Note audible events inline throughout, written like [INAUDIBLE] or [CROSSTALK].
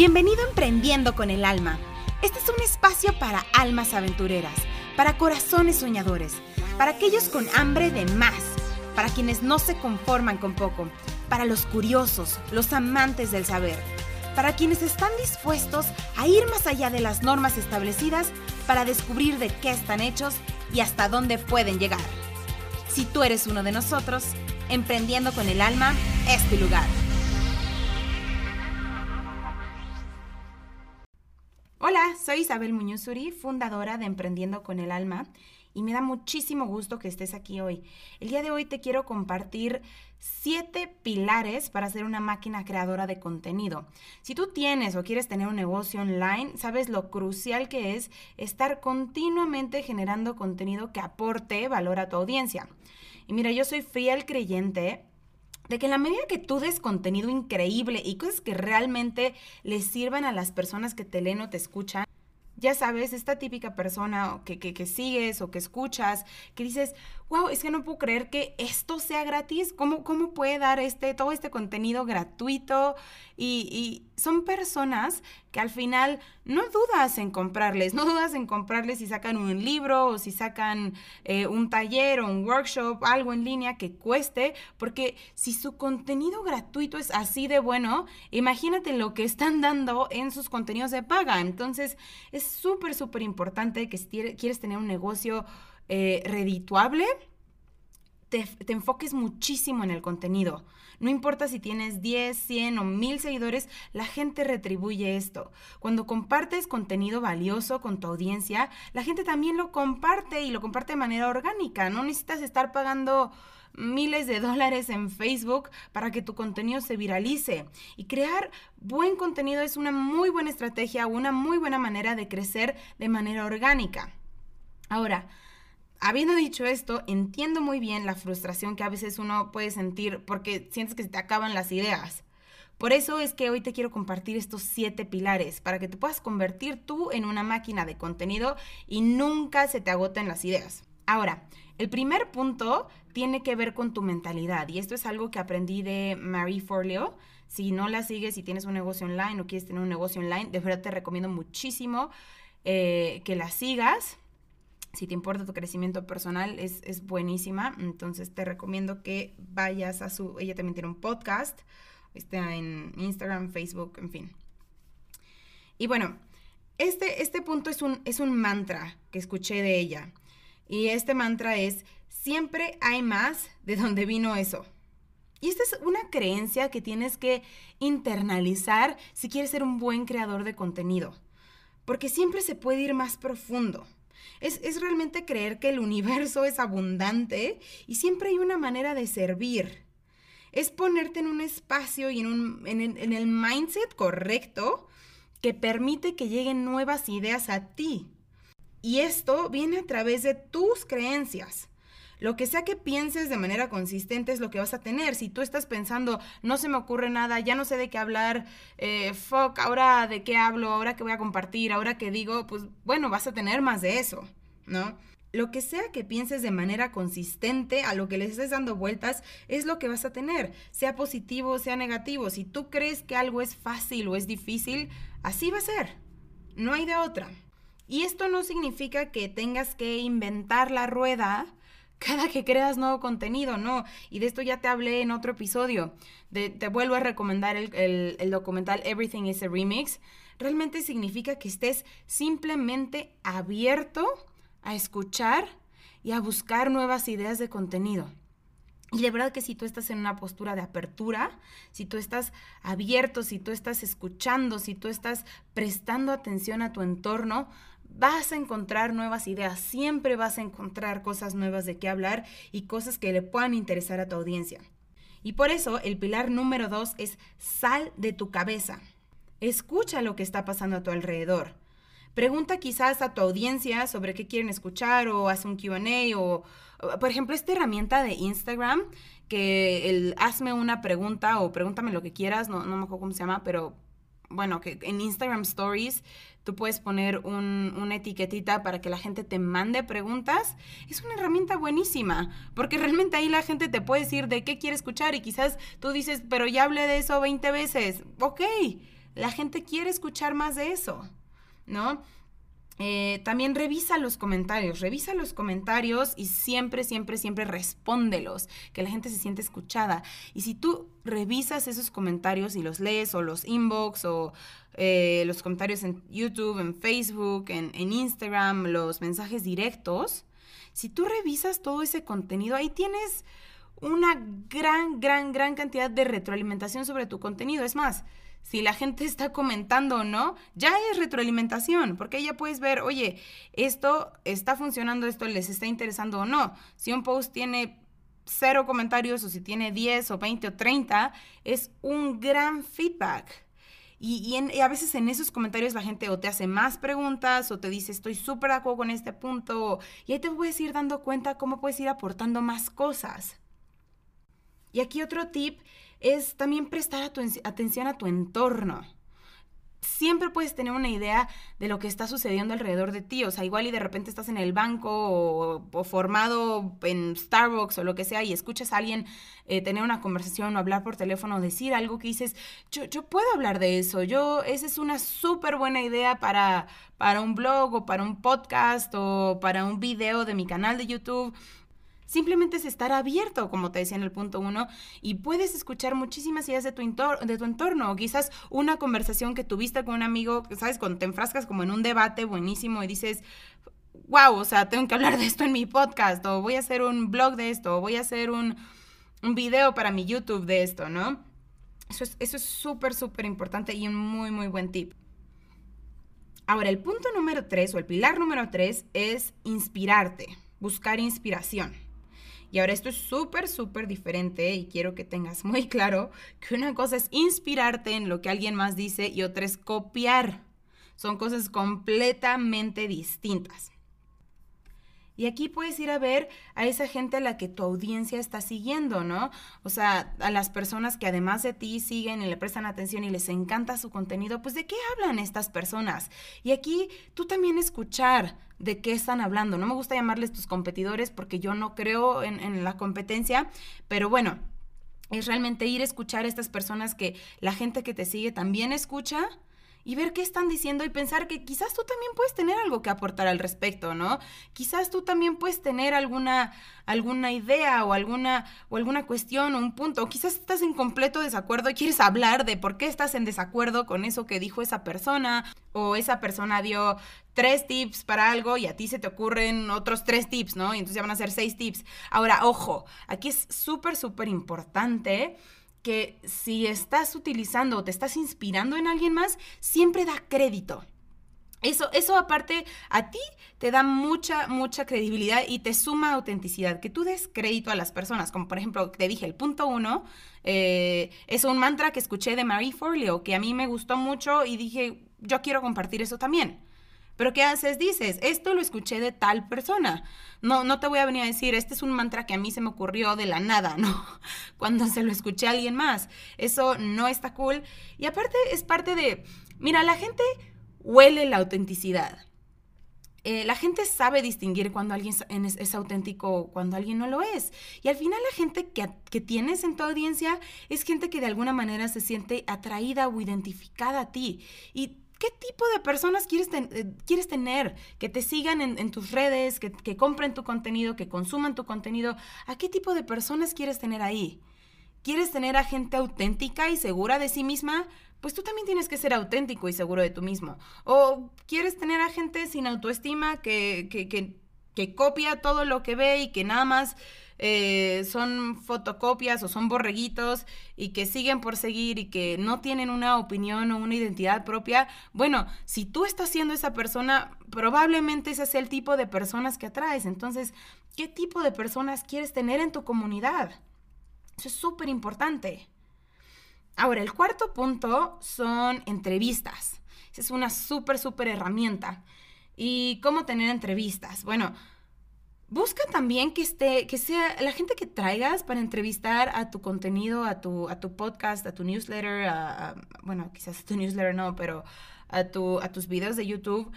Bienvenido a Emprendiendo con el Alma. Este es un espacio para almas aventureras, para corazones soñadores, para aquellos con hambre de más, para quienes no se conforman con poco, para los curiosos, los amantes del saber, para quienes están dispuestos a ir más allá de las normas establecidas para descubrir de qué están hechos y hasta dónde pueden llegar. Si tú eres uno de nosotros, Emprendiendo con el Alma es tu lugar. Hola, soy Isabel Muñozuri, fundadora de Emprendiendo con el Alma, y me da muchísimo gusto que estés aquí hoy. El día de hoy te quiero compartir siete pilares para ser una máquina creadora de contenido. Si tú tienes o quieres tener un negocio online, sabes lo crucial que es estar continuamente generando contenido que aporte valor a tu audiencia. Y mira, yo soy fiel creyente de que en la medida que tú des contenido increíble y cosas que realmente les sirvan a las personas que te leen o te escuchan, ya sabes, esta típica persona que, que, sigues o que escuchas, que dices, wow, es que no puedo creer que esto sea gratis. ¿Cómo, cómo puede dar este, todo este contenido gratuito? Y, son personas que al final no dudas en comprarles, no dudas en comprarles si sacan un libro o si sacan eh, un taller o un workshop, algo en línea que cueste, porque si su contenido gratuito es así de bueno, imagínate lo que están dando en sus contenidos de paga. Entonces, es súper, súper importante que si quieres tener un negocio eh, redituable, te, enfoques muchísimo en el contenido. No importa si tienes 10, 100 o 1000 seguidores, la gente retribuye esto. Cuando compartes contenido valioso con tu audiencia, la gente también lo comparte y lo comparte de manera orgánica. No necesitas estar pagando miles de dólares en Facebook para que tu contenido se viralice. Y crear buen contenido es una muy buena estrategia, una muy buena manera de crecer de manera orgánica. Ahora, Habiendo dicho esto, entiendo muy bien la frustración que a veces uno puede sentir porque sientes que se te acaban las ideas. Por eso es que hoy te quiero compartir estos siete pilares para que te puedas convertir tú en una máquina de contenido y nunca se te agoten las ideas. Ahora, el primer punto tiene que ver con tu mentalidad y esto es algo que aprendí de Marie Forleo. Si no la sigues, si tienes un negocio online o quieres tener un negocio online, de verdad te recomiendo muchísimo eh, que la sigas si te importa tu crecimiento personal, es, buenísima. Entonces te recomiendo que vayas a su... Ella también tiene un podcast. Está en Instagram, Facebook, en fin. Y bueno, este, este punto es un, es un mantra que escuché de ella. Y este mantra es, siempre hay más de donde vino eso. Y esta es una creencia que tienes que internalizar si quieres ser un buen creador de contenido. Porque siempre se puede ir más profundo. Es, realmente creer que el universo es abundante y siempre hay una manera de servir. Es ponerte en un espacio y en, un, en el mindset correcto que permite que lleguen nuevas ideas a ti. Y esto viene a través de tus creencias. Lo que sea que pienses de manera consistente es lo que vas a tener. Si tú estás pensando, no se me ocurre nada, ya no sé de qué hablar, eh, fuck, ahora de qué hablo, ahora qué voy a compartir, ahora qué digo, pues bueno, vas a tener más de eso, ¿no? Lo que sea que pienses de manera consistente, a lo que le estés dando vueltas, es lo que vas a tener, sea positivo, sea negativo. Si tú crees que algo es fácil o es difícil, así va a ser. No hay de otra. Y esto no significa que tengas que inventar la rueda cada que creas nuevo contenido, ¿no? Y de esto ya te hablé en otro episodio. te vuelvo a recomendar el, el documental Everything is a Remix. Realmente significa que estés simplemente abierto a escuchar y a buscar nuevas ideas de contenido. Y de verdad que si tú estás en una postura de apertura, si tú estás abierto, si tú estás escuchando, si tú estás prestando atención a tu entorno, vas a encontrar nuevas ideas, siempre vas a encontrar cosas nuevas de qué hablar y cosas que le puedan interesar a tu audiencia. Y por eso el pilar número dos es sal de tu cabeza. Escucha lo que está pasando a tu alrededor. Pregunta quizás a tu audiencia sobre qué quieren escuchar o haz un QA o, por ejemplo, esta herramienta de Instagram que el hazme una pregunta o pregúntame lo que quieras, no, no me acuerdo cómo se llama, pero bueno, que en Instagram Stories tú puedes poner una etiquetita para que la gente te mande preguntas, es una herramienta buenísima, porque realmente ahí la gente te puede decir de qué quiere escuchar y quizás tú dices, pero ya hablé de eso 20 veces, ok, La gente quiere escuchar más de eso, ¿no? Eh, también revisa los comentarios, revisa los comentarios y siempre, siempre, siempre respóndelos, que la gente se siente escuchada. Y si tú revisas esos comentarios y los lees o los inbox o eh, los comentarios en YouTube, en Facebook, en, en Instagram, los mensajes directos, si tú revisas todo ese contenido, ahí tienes una gran, gran, gran cantidad de retroalimentación sobre tu contenido. Es más, si la gente [LAUGHS] está comentando o no, ya es retroalimentación, porque ya puedes ver, oye, esto está funcionando, esto les está interesando o no. Si un post tiene cero comentarios o si tiene 10 o 20 o 30, es un gran feedback. Y, a veces en esos comentarios la gente o te hace más preguntas o te dice estoy súper de acuerdo con este punto y ahí te puedes ir dando cuenta cómo puedes ir aportando más cosas. Y aquí otro tip es también prestar atención a tu entorno. Siempre puedes tener una idea de lo que está sucediendo alrededor de ti. O sea, igual y de repente estás en el banco o, formado en Starbucks o lo que sea y escuchas a alguien eh, tener una conversación o hablar por teléfono o decir algo que dices, yo, yo puedo hablar de eso. Yo, esa es una súper buena idea para, para un blog o para un podcast o para un video de mi canal de YouTube. Simplemente es estar abierto, como te decía en el punto uno, y puedes escuchar muchísimas ideas de tu, entorno, o quizás una conversación que tuviste con un amigo, ¿sabes? Cuando te enfrascas como en un debate buenísimo y dices, wow, o sea, tengo que hablar de esto en mi podcast, o voy a hacer un blog de esto, o voy a hacer un, un video para mi YouTube de esto, ¿no? Eso es eso es súper, súper importante y un muy, muy buen tip. Ahora, el punto número tres o el pilar número tres es inspirarte, buscar inspiración. Y ahora esto es súper, súper diferente y quiero que tengas [LAUGHS] muy claro que una cosa es inspirarte en lo que alguien más dice y otra es copiar. Son cosas completamente distintas. Y aquí puedes ir a ver a esa gente a la que tu audiencia está siguiendo, ¿no? O sea, a las personas que además de ti siguen y le prestan atención y les encanta su contenido, pues de qué hablan estas personas. Y aquí tú también escuchar de qué están hablando. No me gusta llamarles tus competidores porque yo no creo en, en la competencia, pero bueno, es realmente ir a escuchar a estas personas que la gente que te sigue también escucha y ver qué están diciendo y pensar que quizás tú también puedes tener algo que aportar al respecto, ¿no? Quizás tú también puedes tener alguna, alguna idea o alguna, o alguna cuestión o un punto, o quizás estás en completo desacuerdo y quieres hablar de por qué estás en desacuerdo con eso que dijo esa persona, o esa persona dio tres tips para algo y a ti se te ocurren otros tres tips, ¿no? Y entonces ya van a ser seis tips. Ahora, ojo, aquí es súper, súper importante que si estás utilizando o te estás inspirando en alguien más, siempre da crédito. Eso, eso aparte a ti te da mucha, mucha credibilidad y te suma autenticidad, que tú des crédito a las personas, como por ejemplo te dije, el punto uno eh, es un mantra que escuché de Marie Forleo, que a mí me gustó mucho y dije, yo quiero compartir eso también. Pero ¿qué haces? Dices, esto lo escuché de tal persona. No, no te voy a venir a decir, este es un mantra que a mí se me ocurrió de la nada, [LAUGHS] ¿no? Cuando se lo escuché a alguien más. Eso no está cool. Y aparte es parte de, mira, la gente huele la autenticidad. Eh, la gente sabe distinguir cuando alguien es, auténtico o cuando alguien no lo es. Y al final la gente que, que, tienes en tu audiencia es gente que de alguna manera se siente atraída o identificada a ti. Y ¿Qué tipo de personas quieres, eh, quieres tener? Que te sigan en, tus redes, que, compren tu contenido, que consuman tu contenido. ¿A qué tipo de personas quieres tener ahí? ¿Quieres tener a gente auténtica y segura de sí misma? Pues tú también tienes que ser auténtico y seguro de tú mismo. ¿O quieres tener a gente sin autoestima que, que, que, que copia todo lo que ve y que nada más eh, son fotocopias o son borreguitos y que siguen por seguir y que no tienen una opinión o una identidad propia, bueno, si tú estás siendo esa persona, probablemente ese es el tipo de personas que atraes. Entonces, ¿qué tipo de personas quieres tener en tu comunidad? Eso es súper importante. Ahora, el cuarto punto son entrevistas. Esa es una súper, súper herramienta. ¿Y cómo tener entrevistas? Bueno, Busca también que esté, que sea la gente que traigas para entrevistar a tu contenido, a tu, a tu podcast, a tu newsletter, a, bueno, quizás a tu newsletter no, pero a, tu, a tus videos de YouTube,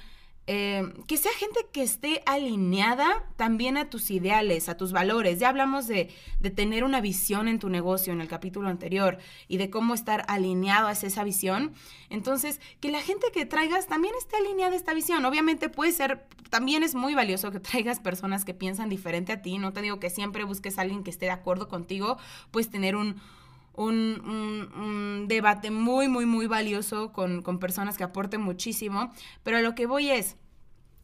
Eh, que sea gente que esté alineada también a tus ideales, a tus valores. Ya hablamos de, de, tener una visión en tu negocio en el capítulo anterior y de cómo estar alineado a esa visión. Entonces, que la gente que traigas también esté alineada a esta visión. Obviamente puede ser, también es muy valioso que traigas personas que piensan diferente a ti. No te digo que siempre busques a alguien que esté de acuerdo contigo. Puedes tener un un, debate muy, muy, muy valioso con, con personas que aporten muchísimo, pero a lo que voy es,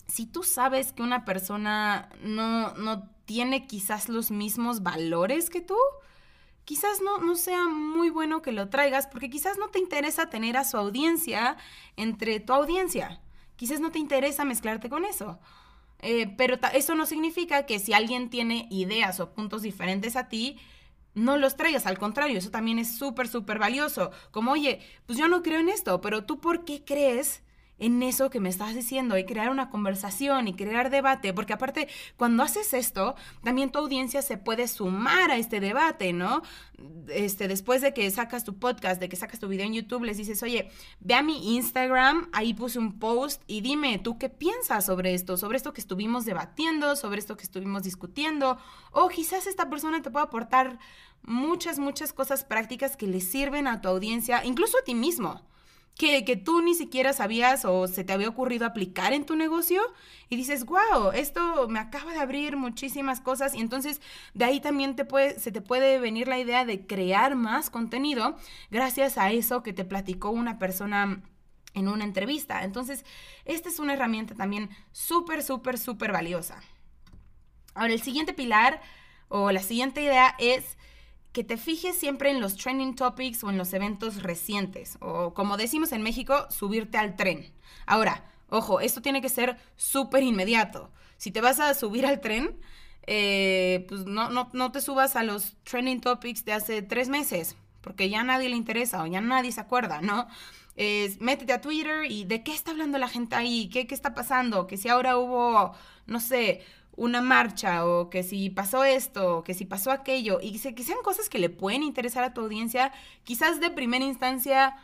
si tú sabes que una persona no, no tiene quizás los mismos valores que tú, quizás no, no sea muy bueno que lo traigas porque quizás no te interesa tener a su audiencia entre tu audiencia. Quizás no te interesa mezclarte con eso. Eh, pero eso no significa que si alguien tiene ideas o puntos diferentes a ti, no los traigas, al contrario, eso también es súper, súper valioso. Como, oye, pues yo no creo en esto, pero tú por qué crees en eso que me estás diciendo y crear una conversación y crear debate, porque aparte cuando haces esto, también tu audiencia se puede sumar a este debate, ¿no? Este, después de que sacas tu podcast, de que sacas tu video en YouTube, les dices, oye, ve a mi Instagram, ahí puse un post y dime, ¿tú qué piensas sobre esto? Sobre esto que estuvimos debatiendo, sobre esto que estuvimos discutiendo, o quizás esta persona te pueda aportar muchas, muchas cosas prácticas que le sirven a tu audiencia, incluso a ti mismo que, tú ni siquiera sabías o se te había ocurrido aplicar en tu negocio y dices, wow, esto me acaba de abrir muchísimas cosas y entonces de ahí también te puede, se te puede venir la idea de crear más contenido gracias a eso que te platicó una persona en una entrevista. Entonces, esta es una herramienta también súper, súper, súper valiosa. Ahora, el siguiente pilar o la siguiente idea es que te fijes siempre en los trending topics o en los eventos recientes, o como decimos en México, subirte al tren. Ahora, ojo, esto tiene que ser súper inmediato. Si te vas a subir al tren, eh, pues no, no, no te subas a los trending topics de hace tres meses, porque ya nadie le interesa o ya nadie se acuerda, ¿no? Es, métete a Twitter y de qué está hablando la gente ahí, qué, qué está pasando, que si ahora hubo, no sé, una marcha o que si pasó esto, o que si pasó aquello, y que sean cosas que le pueden interesar a tu audiencia, quizás de primera instancia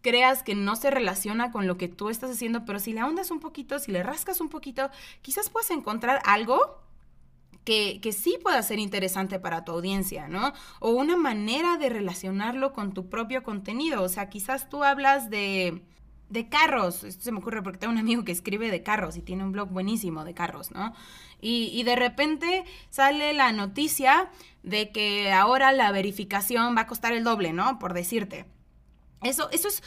creas que no se relaciona con lo que tú estás haciendo, pero si le ahondas un poquito, si le rascas un poquito, quizás puedas encontrar algo que, que, sí pueda ser interesante para tu audiencia, ¿no? O una manera de relacionarlo con tu propio contenido. O sea, quizás tú hablas de, de carros. Esto se me ocurre porque tengo un amigo que escribe de carros y tiene un blog buenísimo de carros, ¿no? Y, de repente sale la noticia de que ahora la verificación va a costar el doble, ¿no? Por decirte. Eso, eso es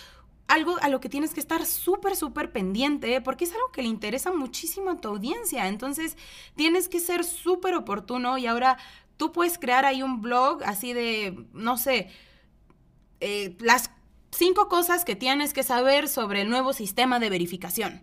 algo a lo que tienes que estar súper, súper pendiente porque es algo que le interesa muchísimo a tu audiencia. Entonces, tienes que ser súper oportuno y ahora tú puedes crear ahí un blog así de, no sé, eh, las cinco cosas que tienes que saber sobre el nuevo sistema de verificación.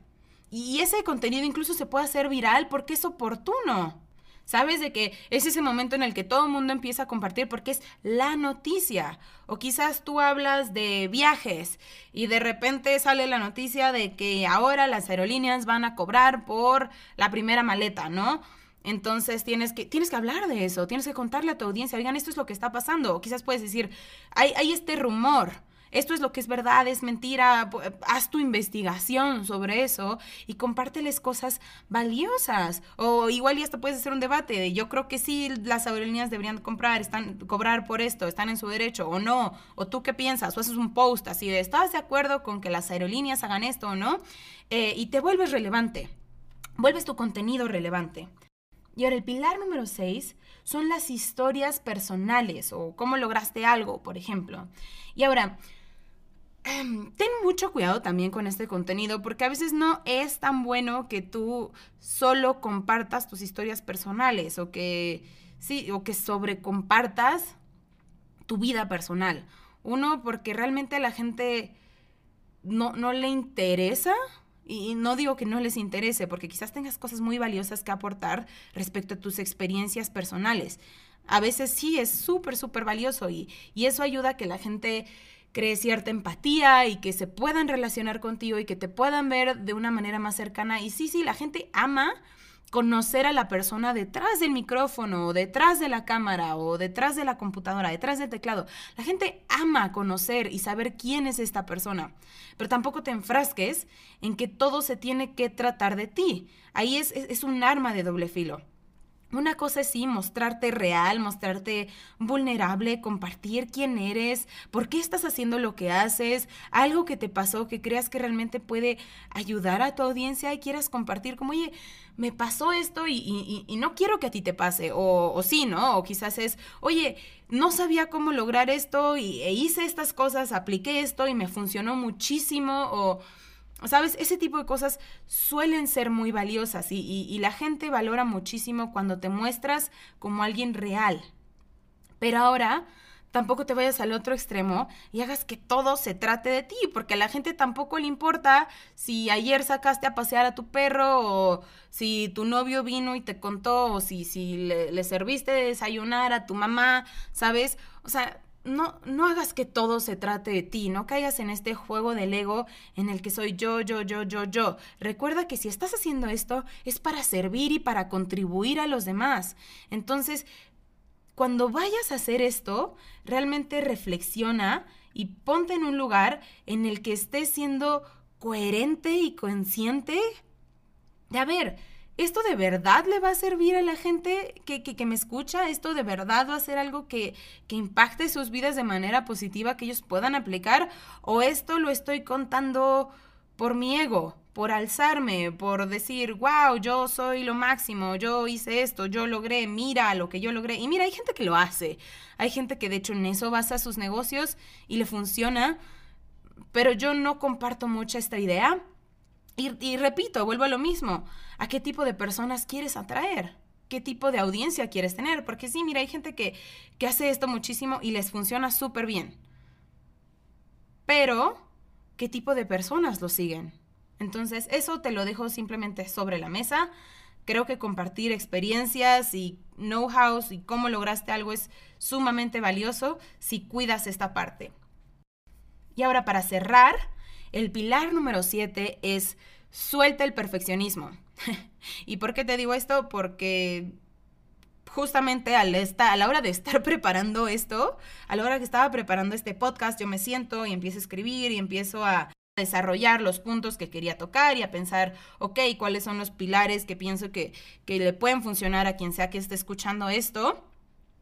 Y ese contenido incluso se puede hacer viral porque es oportuno. Sabes de que es ese momento en el que todo el mundo empieza a compartir porque es la noticia. O quizás tú hablas de viajes y de repente sale la noticia de que ahora las aerolíneas van a cobrar por la primera maleta, ¿no? Entonces tienes que, tienes que hablar de eso, tienes que contarle a tu audiencia, oigan, esto es lo que está pasando. O quizás puedes decir, hay, hay este rumor esto es lo que es verdad, es mentira, haz tu investigación sobre eso y compárteles cosas valiosas. O igual ya hasta puedes hacer un debate de yo creo que sí las aerolíneas deberían comprar, están, cobrar por esto, están en su derecho o no. O tú qué piensas, o haces un post así de ¿estás de acuerdo con que las aerolíneas hagan esto o no? Eh, y te vuelves relevante, vuelves tu contenido relevante. Y ahora el pilar número 6 son las historias personales o cómo lograste algo, por ejemplo. Y ahora, ten mucho cuidado también con este contenido porque a veces no es tan bueno que tú solo compartas tus historias personales o que sí o que sobrecompartas tu vida personal. Uno porque realmente a la gente no, no le interesa y no digo que no les interese porque quizás tengas cosas muy valiosas que aportar respecto a tus experiencias personales. A veces sí es súper, súper valioso y, y eso ayuda a que la gente cree cierta empatía y que se puedan relacionar contigo y que te puedan ver de una manera más cercana. Y sí, sí, la gente ama conocer a la persona detrás del micrófono, o detrás de la cámara, o detrás de la computadora, detrás del teclado. La gente ama conocer y saber quién es esta persona, pero tampoco te enfrasques en que todo se tiene que tratar de ti. Ahí es, es un arma de doble filo. Una cosa es sí, mostrarte real, mostrarte vulnerable, compartir quién eres, por qué estás haciendo lo que haces, algo que te pasó que creas que realmente puede ayudar a tu audiencia y quieras compartir como, oye, me pasó esto y, no quiero que a ti te pase, o, o, sí, ¿no? O quizás es, oye, no sabía cómo lograr esto y, e hice estas cosas, apliqué esto y me funcionó muchísimo, o ¿Sabes? Ese tipo de cosas suelen ser muy valiosas y, la gente valora muchísimo cuando te muestras como alguien real. Pero ahora tampoco te vayas al otro extremo y hagas que todo se trate de ti, porque a la gente tampoco le importa si ayer sacaste a pasear a tu perro o si tu novio vino y te contó o si, si le, le serviste de desayunar a tu mamá, ¿sabes? O sea, no, no hagas que todo se trate de ti, no caigas en este juego del ego en el que soy yo, yo, yo, yo, yo. Recuerda que si estás haciendo esto es para servir y para contribuir a los demás. Entonces, cuando vayas a hacer esto, realmente reflexiona y ponte en un lugar en el que estés siendo coherente y consciente de, a ver, ¿esto de verdad le va a servir a la gente que, que, me escucha? ¿Esto de verdad va a ser algo que, que, impacte sus vidas de manera positiva, que ellos puedan aplicar? ¿O esto lo estoy contando por mi ego, por alzarme, por decir, wow, yo soy lo máximo, yo hice esto, yo logré, mira lo que yo logré? Y mira, hay gente que lo hace. Hay gente que de hecho en eso basa sus negocios y le funciona. Pero yo no comparto mucho esta idea y, repito, vuelvo a lo mismo. ¿A qué tipo de personas quieres atraer? ¿Qué tipo de audiencia quieres tener? Porque sí, mira, hay gente que, que hace esto muchísimo y les funciona súper bien. Pero, ¿qué tipo de personas lo siguen? Entonces, eso te lo dejo simplemente sobre la mesa. Creo que compartir experiencias y know-how y cómo lograste algo es sumamente valioso si cuidas esta parte. Y ahora para cerrar, el pilar número 7 es suelta el perfeccionismo. [LAUGHS] ¿Y por qué te digo esto? Porque justamente al a la hora de estar [LAUGHS] preparando esto, a la hora que estaba preparando este podcast, yo me siento y empiezo a escribir y empiezo a desarrollar los puntos que quería tocar y a pensar, ok, cuáles son los pilares que pienso que, que le pueden funcionar a quien sea que esté escuchando esto.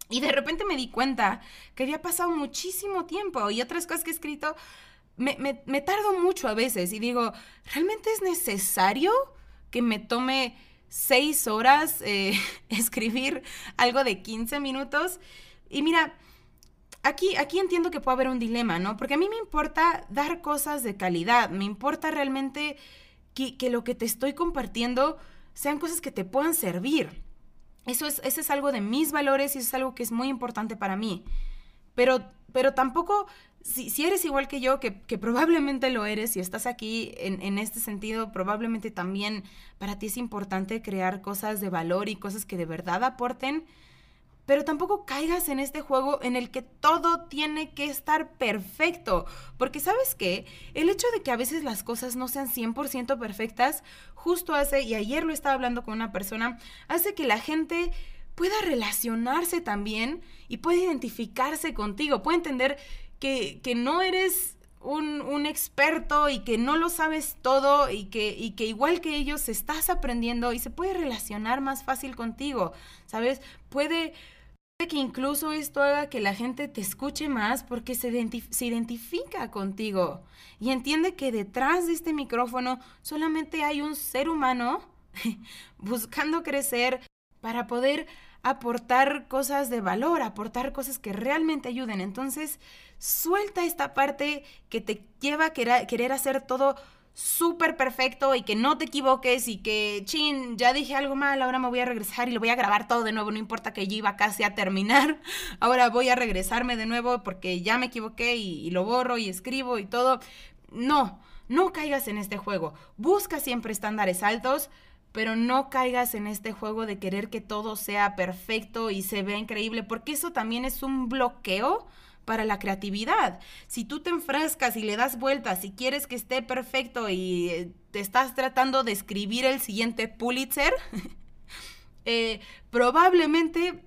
Y de repente me di cuenta que había pasado muchísimo tiempo y otras cosas que he escrito me, tardo mucho a veces y digo, ¿realmente es necesario que me tome seis horas eh, [LAUGHS] escribir algo de 15 minutos? Y mira, aquí, aquí entiendo que puede haber un dilema, ¿no? Porque a mí me importa dar cosas de calidad, me importa realmente que, que lo que te estoy compartiendo sean cosas que te puedan servir. Eso es, es algo de mis valores y eso es algo que es muy importante para mí. Pero, pero tampoco si, eres igual que yo, que, probablemente lo eres, y estás aquí en, este sentido, probablemente también para ti es importante crear cosas de valor y cosas que de verdad aporten, pero tampoco caigas en este juego en el que todo tiene que estar perfecto, porque sabes qué, el hecho de que a veces las cosas no sean 100% perfectas, justo hace, y ayer lo estaba hablando con una persona, hace que la gente pueda relacionarse también y pueda identificarse contigo, puede entender que, no eres un, experto y que no lo sabes todo y que, y que igual que ellos estás aprendiendo y se puede relacionar más fácil contigo, ¿sabes? Puede, que incluso esto haga que la gente te escuche más porque se, se identifica contigo y entiende que detrás de este micrófono solamente hay un ser humano [LAUGHS] buscando crecer para poder aportar cosas de valor, aportar cosas que realmente ayuden. Entonces, suelta esta parte que te lleva a querer, hacer todo súper perfecto y que no te equivoques y que, chin, ya dije algo mal, ahora me voy a regresar y lo voy a grabar todo de nuevo, no importa que yo iba casi a terminar, [LAUGHS] ahora voy a regresarme de nuevo porque ya me equivoqué y, y lo borro y escribo y todo. No, no caigas en este juego, busca siempre estándares altos, pero no caigas en este juego de querer que todo sea perfecto y se vea increíble, porque eso también es un bloqueo para la creatividad. Si tú te enfrascas y le das vueltas y quieres que esté perfecto y eh, te estás tratando de escribir el siguiente Pulitzer, [LAUGHS] eh, probablemente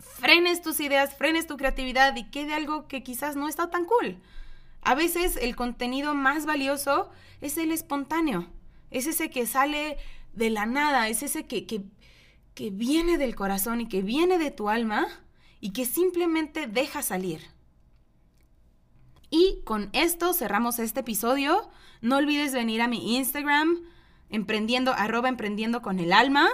frenes tus ideas, frenes tu creatividad y quede algo que quizás no está tan cool. A veces el contenido más valioso es el espontáneo, es ese que sale de la nada, es ese que, que, que viene del corazón y que viene de tu alma y que simplemente deja salir. Y con esto cerramos este episodio. No olvides venir a mi Instagram, emprendiendo, arroba emprendiendo con el alma.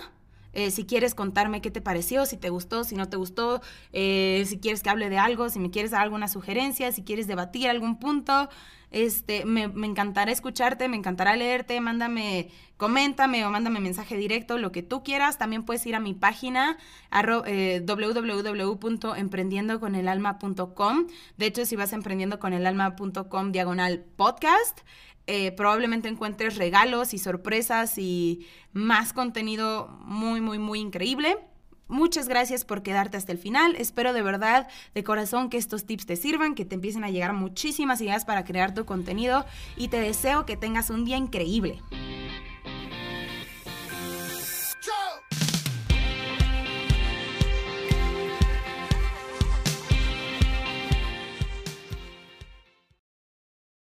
Eh, si quieres contarme qué te pareció, si te gustó, si no te gustó, eh, si quieres que hable de algo, si me quieres dar alguna sugerencia, si quieres debatir algún punto, este, me, encantará escucharte, me encantará leerte, mándame, coméntame o mándame mensaje directo, lo que tú quieras. También puedes ir a mi página eh, www.emprendiendoconelalma.com. De hecho, si vas a emprendiendoconelalma.com diagonal podcast, eh, probablemente encuentres regalos y sorpresas y más contenido muy, muy, muy increíble. Muchas gracias por quedarte hasta el final. Espero de verdad, de corazón, que estos tips te sirvan, que te empiecen a llegar muchísimas ideas para crear tu contenido y te deseo que tengas un día increíble.